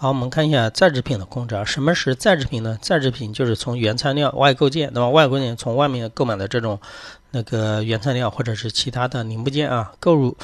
好，我们看一下在制品的控制啊。什么是在制品呢？在制品就是从原材料外购件，那么外国人从外面购买的这种那个原材料或者是其他的零部件啊，购入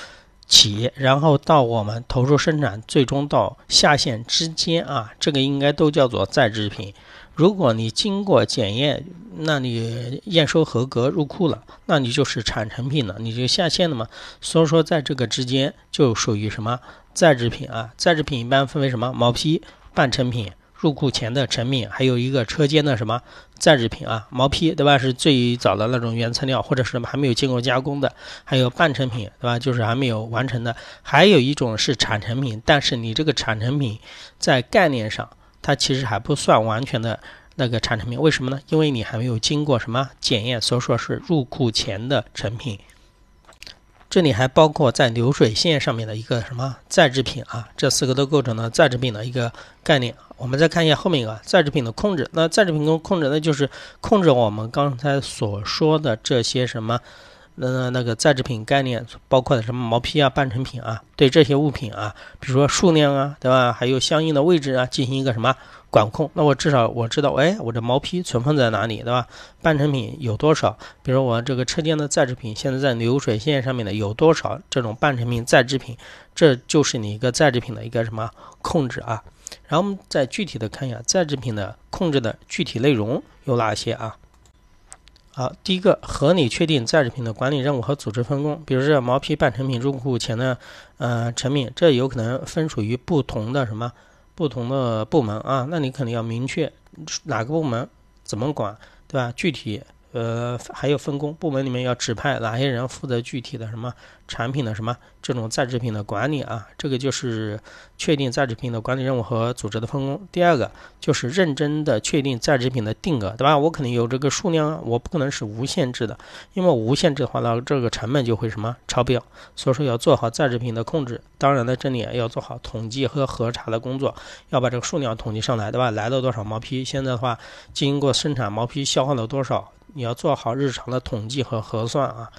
企业，然后到我们投入生产，最终到下线之间啊，这个应该都叫做再制品。如果你经过检验，那你验收合格入库了，那你就是产成品了，你就下线了嘛。所以说，在这个之间就属于什么？再制品啊，再制品一般分为什么毛坯、半成品、入库前的成品，还有一个车间的什么再制品啊。毛坯对吧？是最早的那种原材料，或者是什么还没有经过加工的。还有半成品对吧？就是还没有完成的。还有一种是产成品，但是你这个产成品在概念上，它其实还不算完全的那个产成品。为什么呢？因为你还没有经过什么检验，所以说是入库前的成品。这里还包括在流水线上面的一个什么再制品啊，这四个都构成了再制品的一个概念。我们再看一下后面一个再制品的控制，那再制品的控制，那就是控制我们刚才所说的这些什么，那那个再制品概念，包括的什么毛坯啊、半成品啊，对这些物品啊，比如说数量啊，对吧？还有相应的位置啊，进行一个什么？管控，那我至少我知道，哎，我这毛坯存放在哪里，对吧？半成品有多少？比如我这个车间的再制品，现在在流水线上面的有多少这种半成品再制品？这就是你一个再制品的一个什么控制啊？然后我们再具体的看一下再制品的控制的具体内容有哪些啊？好，第一个合理确定在制品的管理任务和组织分工，比如这毛坯半成品入库前的呃成品，这有可能分属于不同的什么？不同的部门啊，那你肯定要明确哪个部门怎么管，对吧？具体。呃，还有分工，部门里面要指派哪些人负责具体的什么产品的什么这种在制品的管理啊？这个就是确定在制品的管理任务和组织的分工。第二个就是认真的确定在制品的定额，对吧？我肯定有这个数量，我不可能是无限制的，因为无限制的话，那这个成本就会什么超标。所以说要做好在制品的控制。当然呢，这里要做好统计和核查的工作，要把这个数量统计上来，对吧？来了多少毛坯？现在的话，经过生产毛坯消耗了多少？你要做好日常的统计和核算啊。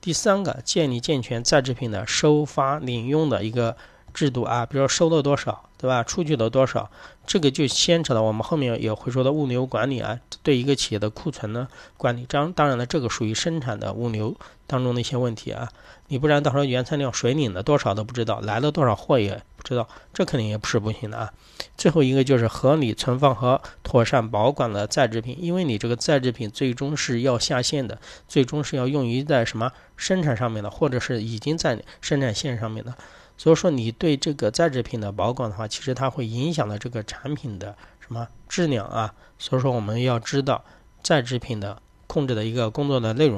第三个，建立健全在制品的收发领用的一个制度啊，比如说收了多少，对吧？出去了多少，这个就牵扯到我们后面也会说的物流管理啊，对一个企业的库存呢管理。当当然了，这个属于生产的物流当中的一些问题啊。你不然到时候原材料水领了多少都不知道，来了多少货也不知道，这肯定也不是不行的啊。最后一个就是合理存放和妥善保管的再制品，因为你这个再制品最终是要下线的，最终是要用于在什么生产上面的，或者是已经在生产线上面的。所以说，你对这个在制品的保管的话，其实它会影响到这个产品的什么质量啊。所以说，我们要知道在制品的控制的一个工作的内容。